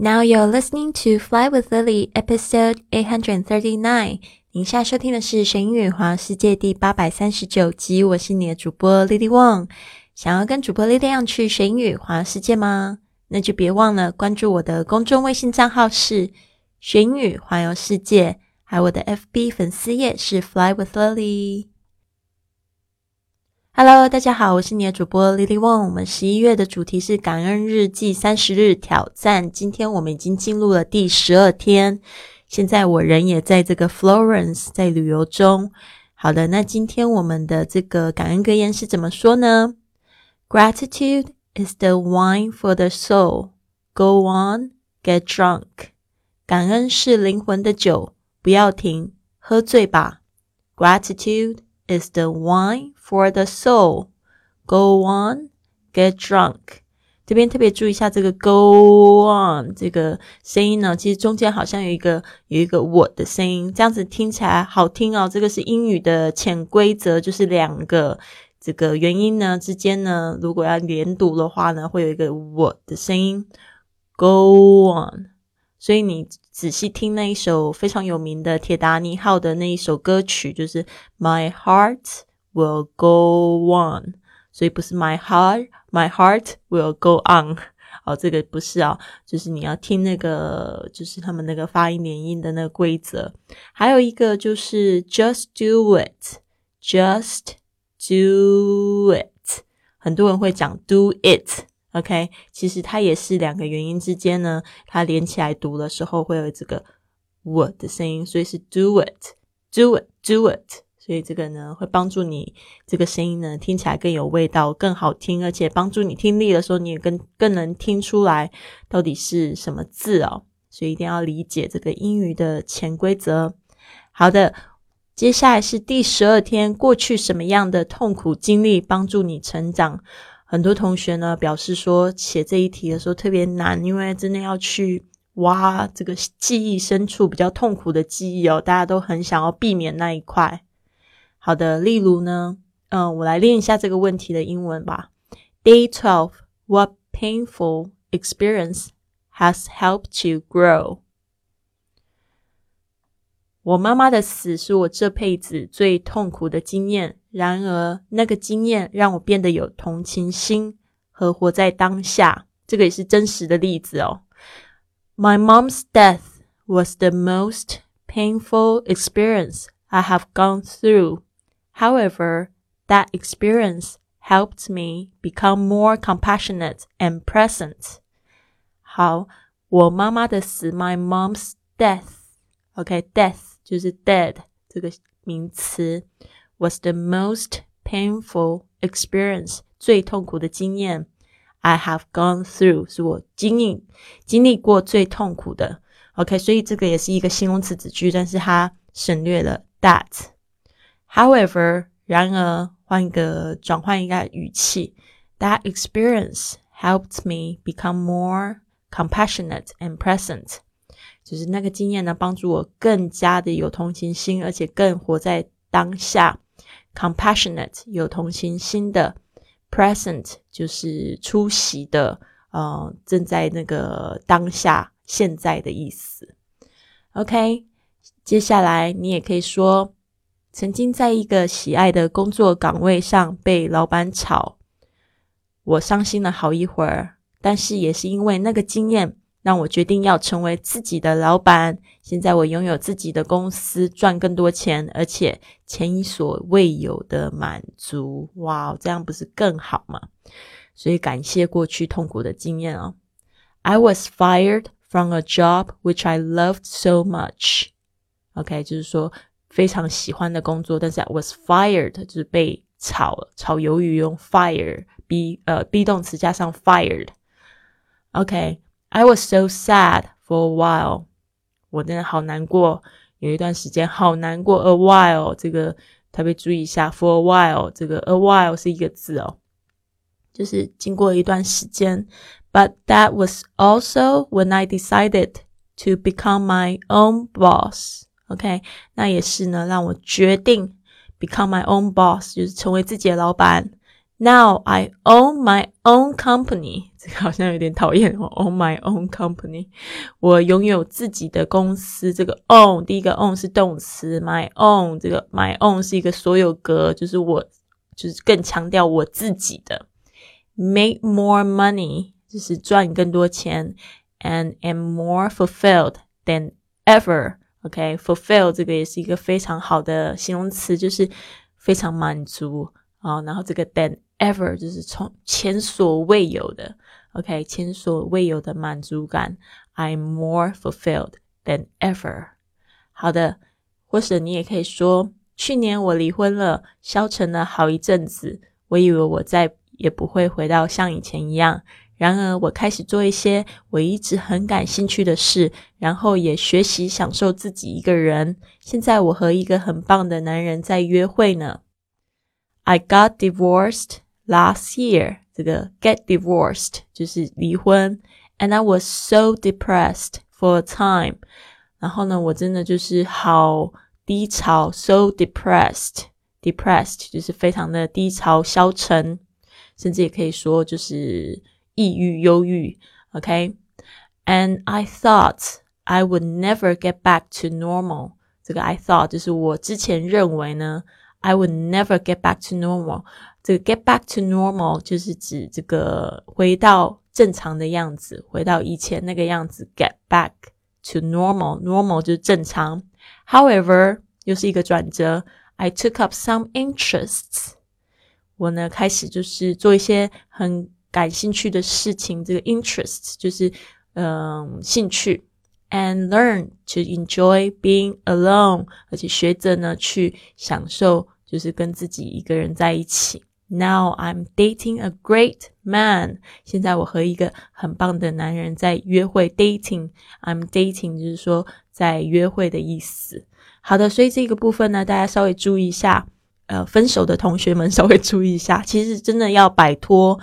Now you're listening to Fly with Lily, episode eight hundred thirty-nine. 您现在收听的是《神英语环游世界》第八百三十九集。我是你的主播 Lily Wong。想要跟主播 Lily 一样去神英语环游世界吗？那就别忘了关注我的公众微信账号是“神英语环游世界”，还有我的 FB 粉丝页是 “Fly with Lily”。Hello，大家好，我是你的主播 Lily Wong。我们十一月的主题是感恩日记三十日挑战。今天我们已经进入了第十二天，现在我人也在这个 Florence，在旅游中。好的，那今天我们的这个感恩格言是怎么说呢？Gratitude is the wine for the soul. Go on, get drunk. 感恩是灵魂的酒，不要停，喝醉吧。Gratitude is the wine. For the soul, go on, get drunk. 这边特别注意一下这个 go on 这个声音呢，其实中间好像有一个有一个我的声音，这样子听起来好听哦。这个是英语的潜规则，就是两个这个元音呢之间呢，如果要连读的话呢，会有一个我的声音 go on。所以你仔细听那一首非常有名的铁达尼号的那一首歌曲，就是 My Heart。Will go on，所以不是 my heart，my heart will go on。哦，这个不是啊，就是你要听那个，就是他们那个发音连音的那个规则。还有一个就是 just do it，just do it。很多人会讲 do it OK，其实它也是两个元音之间呢，它连起来读的时候会有这个 word 的声音，所以是 do it，do it，do it。所以这个呢，会帮助你这个声音呢听起来更有味道、更好听，而且帮助你听力的时候，你也更更能听出来到底是什么字哦。所以一定要理解这个英语的潜规则。好的，接下来是第十二天，过去什么样的痛苦经历帮助你成长？很多同学呢表示说，写这一题的时候特别难，因为真的要去挖这个记忆深处比较痛苦的记忆哦，大家都很想要避免那一块。好的，例如呢，嗯，我来练一下这个问题的英文吧。Day twelve, what painful experience has helped you grow？我妈妈的死是我这辈子最痛苦的经验，然而那个经验让我变得有同情心和活在当下。这个也是真实的例子哦。My mom's death was the most painful experience I have gone through. However, that experience helped me become more compassionate and present. 好，我妈妈的死，my mom's death，OK，death、okay, 就是 dead 这个名词 ，was the most painful experience，最痛苦的经验。I have gone through 是我经历经历过最痛苦的。OK，所以这个也是一个形容词子句，但是它省略了 that。However，然而换一个转换一个语气，That experience helped me become more compassionate and present。就是那个经验呢，帮助我更加的有同情心，而且更活在当下。 Compassionate 有同情心的，present 就是出席的，呃，正在那个当下现在的意思。OK，接下来你也可以说。曾经在一个喜爱的工作岗位上被老板炒，我伤心了好一会儿。但是也是因为那个经验，让我决定要成为自己的老板。现在我拥有自己的公司，赚更多钱，而且前所未有的满足。哇，这样不是更好吗？所以感谢过去痛苦的经验哦。I was fired from a job which I loved so much. OK，就是说。非常喜欢的工作，但是 I was fired 就是被炒，炒鱿鱼用 fire be 呃 be 动词加上 fired。OK I was so sad for a while，我真的好难过，有一段时间好难过。A while 这个特别注意一下，for a while 这个 a while 是一个字哦，就是经过一段时间。But that was also when I decided to become my own boss。OK，那也是呢，让我决定 become my own boss，就是成为自己的老板。Now I own my own company，这个好像有点讨厌哦。Own my own company，我拥有自己的公司。这个 own 第一个 own 是动词，my own 这个 my own 是一个所有格，就是我就是更强调我自己的。Make more money 就是赚更多钱，and am more fulfilled than ever。OK，fulfill 这个也是一个非常好的形容词，就是非常满足啊。然后这个 than ever 就是从前所未有的，OK，前所未有的满足感。I'm more fulfilled than ever。好的，或者你也可以说，去年我离婚了，消沉了好一阵子，我以为我再也不会回到像以前一样。然而，我开始做一些我一直很感兴趣的事，然后也学习享受自己一个人。现在，我和一个很棒的男人在约会呢。I got divorced last year。这个 get divorced 就是离婚，and I was so depressed for a time。然后呢，我真的就是好低潮，so depressed。depressed 就是非常的低潮、消沉，甚至也可以说就是。抑郁、忧郁，OK，and I thought I would never get back to normal。这个 I thought 就是我之前认为呢，I would never get back to normal。 这个 get back to normal 就是指这个回到正常的样子，回到以前那个样子。Get back to normal，normal 就是正常。However，又是一个转折。I took up some interests。我呢开始就是做一些很感兴趣的事情，这个 interest 就是嗯兴趣，and learn to enjoy being alone，而且学着呢去享受，就是跟自己一个人在一起。Now I'm dating a great man，现在我和一个很棒的男人在约会。Dating，I'm dating 就是说在约会的意思。好的，所以这个部分呢，大家稍微注意一下。呃，分手的同学们稍微注意一下，其实真的要摆脱。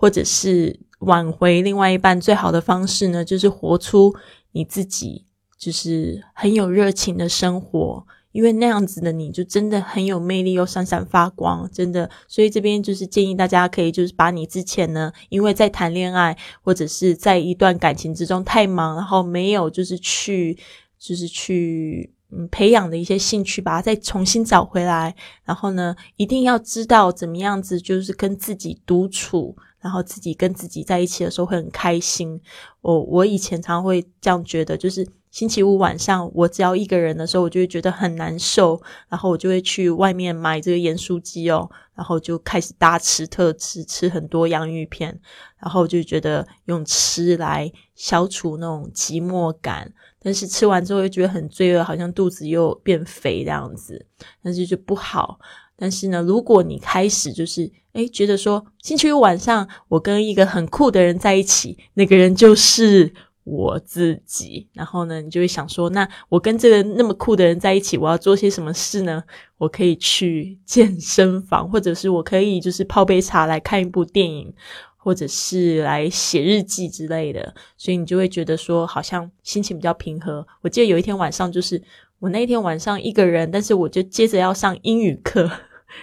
或者是挽回另外一半最好的方式呢，就是活出你自己，就是很有热情的生活，因为那样子的你就真的很有魅力又闪闪发光，真的。所以这边就是建议大家可以就是把你之前呢，因为在谈恋爱或者是在一段感情之中太忙，然后没有就是去就是去嗯培养的一些兴趣，把它再重新找回来。然后呢，一定要知道怎么样子就是跟自己独处。然后自己跟自己在一起的时候会很开心。我我以前常会这样觉得，就是星期五晚上我只要一个人的时候，我就会觉得很难受。然后我就会去外面买这个盐酥鸡哦，然后就开始大吃特吃，吃很多洋芋片。然后就觉得用吃来消除那种寂寞感。但是吃完之后又觉得很罪恶，好像肚子又变肥这样子，但是就不好。但是呢，如果你开始就是诶觉得说星期五晚上我跟一个很酷的人在一起，那个人就是我自己。然后呢，你就会想说，那我跟这个那么酷的人在一起，我要做些什么事呢？我可以去健身房，或者是我可以就是泡杯茶来看一部电影，或者是来写日记之类的。所以你就会觉得说，好像心情比较平和。我记得有一天晚上，就是我那一天晚上一个人，但是我就接着要上英语课。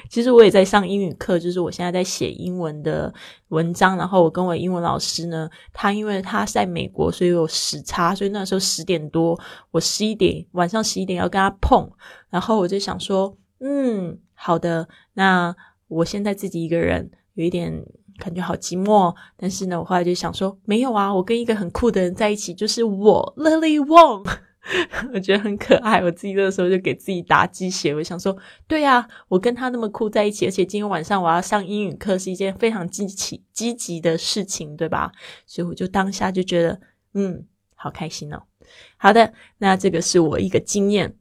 其实我也在上英语课，就是我现在在写英文的文章，然后我跟我英文老师呢，他因为他在美国，所以有时差，所以那时候十点多，我十一点晚上十一点要跟他碰，然后我就想说，嗯，好的，那我现在自己一个人有一点感觉好寂寞，但是呢，我后来就想说，没有啊，我跟一个很酷的人在一起，就是我 Lily Wong。我觉得很可爱，我自己那时候就给自己打鸡血。我想说，对呀，我跟他那么酷在一起，而且今天晚上我要上英语课，是一件非常积极积极的事情，对吧？所以我就当下就觉得，嗯，好开心哦。好的，那这个是我一个经验。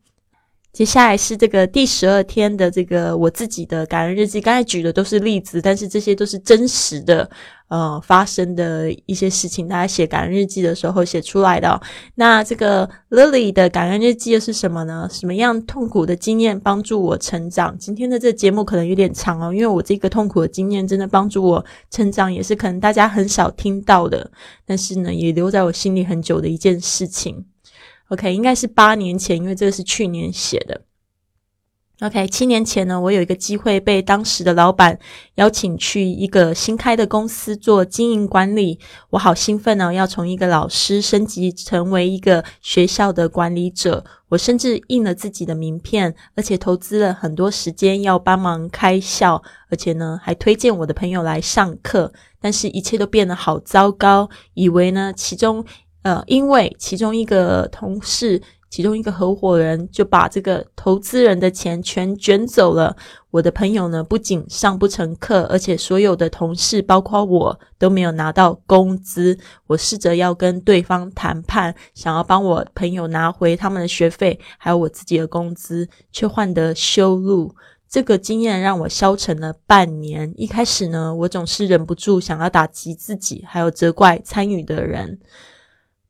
接下来是这个第十二天的这个我自己的感恩日记。刚才举的都是例子，但是这些都是真实的，呃，发生的一些事情。大家写感恩日记的时候写出来的。那这个 Lily 的感恩日记又是什么呢？什么样痛苦的经验帮助我成长？今天的这节目可能有点长哦，因为我这个痛苦的经验真的帮助我成长，也是可能大家很少听到的，但是呢，也留在我心里很久的一件事情。OK，应该是八年前，因为这个是去年写的。OK，七年前呢，我有一个机会被当时的老板邀请去一个新开的公司做经营管理，我好兴奋呢，要从一个老师升级成为一个学校的管理者。我甚至印了自己的名片，而且投资了很多时间要帮忙开校，而且呢，还推荐我的朋友来上课。但是，一切都变得好糟糕。以为呢，其中呃，因为其中一个同事。其中一个合伙人就把这个投资人的钱全卷走了。我的朋友呢，不仅上不成课，而且所有的同事，包括我，都没有拿到工资。我试着要跟对方谈判，想要帮我朋友拿回他们的学费，还有我自己的工资，却换得羞辱。这个经验让我消沉了半年。一开始呢，我总是忍不住想要打击自己，还有责怪参与的人。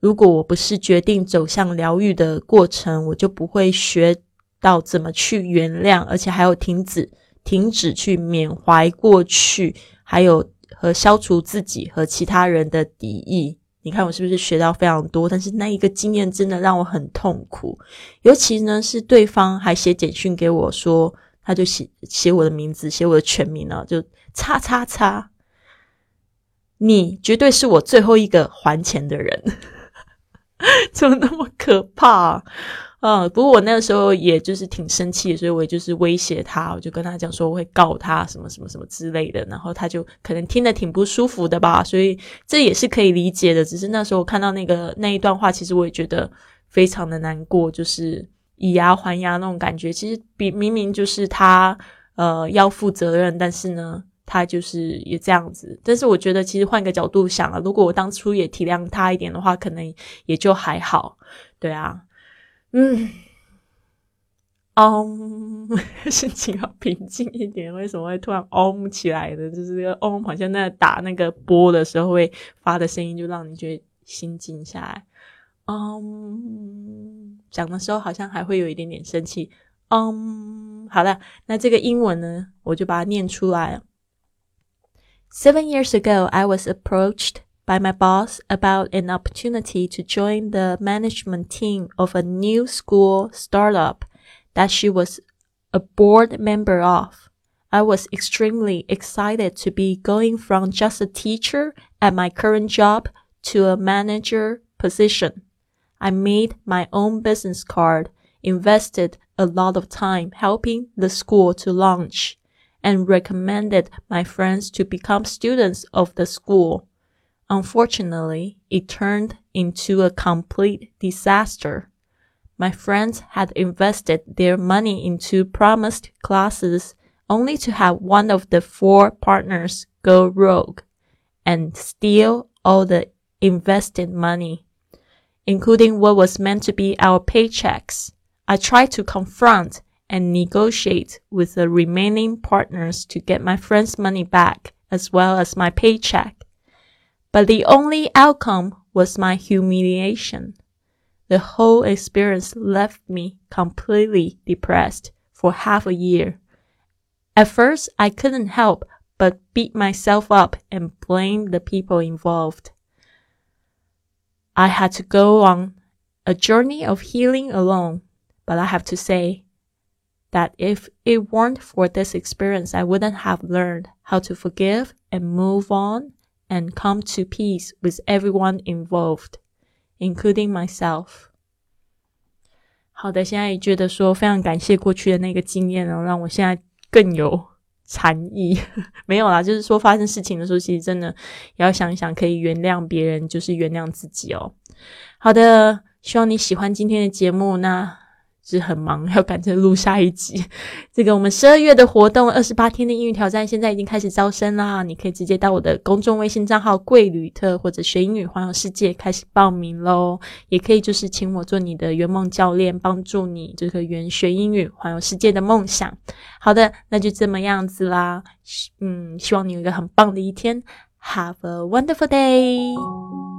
如果我不是决定走向疗愈的过程，我就不会学到怎么去原谅，而且还有停止、停止去缅怀过去，还有和消除自己和其他人的敌意。你看我是不是学到非常多？但是那一个经验真的让我很痛苦，尤其呢是对方还写简讯给我说，他就写写我的名字，写我的全名了，就叉叉叉，你绝对是我最后一个还钱的人。怎么那么可怕啊？不过我那个时候也就是挺生气，所以我也就是威胁他，我就跟他讲说我会告他什么什么什么之类的。然后他就可能听得挺不舒服的吧，所以这也是可以理解的。只是那时候我看到那个那一段话，其实我也觉得非常的难过，就是以牙还牙那种感觉。其实比明明就是他呃要负责任，但是呢。他就是也这样子，但是我觉得其实换个角度想啊，如果我当初也体谅他一点的话，可能也就还好。对啊，嗯，哦，心情要平静一点。为什么会突然嗡起来的？就是个嗡，好像在打那个波的时候会发的声音，就让你觉得心静下来。嗯，讲的时候好像还会有一点点生气。嗯，好了，那这个英文呢，我就把它念出来。Seven years ago, I was approached by my boss about an opportunity to join the management team of a new school startup that she was a board member of. I was extremely excited to be going from just a teacher at my current job to a manager position. I made my own business card, invested a lot of time helping the school to launch and recommended my friends to become students of the school. Unfortunately, it turned into a complete disaster. My friends had invested their money into promised classes only to have one of the four partners go rogue and steal all the invested money, including what was meant to be our paychecks. I tried to confront and negotiate with the remaining partners to get my friend's money back as well as my paycheck. But the only outcome was my humiliation. The whole experience left me completely depressed for half a year. At first, I couldn't help but beat myself up and blame the people involved. I had to go on a journey of healing alone, but I have to say that if it weren't for this experience, I wouldn't have learned how to forgive and move on and come to peace with everyone involved, including myself. 好的，现在也觉得说非常感谢过去的那个经验哦，让我现在更有禅意。没有啦，就是说发生事情的时候，其实真的也要想一想，可以原谅别人，就是原谅自己哦。好的，希望你喜欢今天的节目。那是很忙，要赶着录下一集。这个我们十二月的活动，二十八天的英语挑战，现在已经开始招生啦！你可以直接到我的公众微信账号“贵旅特”或者“学英语环游世界”开始报名喽。也可以就是请我做你的圆梦教练，帮助你这个圆学英语环游世界的梦想。好的，那就这么样子啦。嗯，希望你有一个很棒的一天。Have a wonderful day。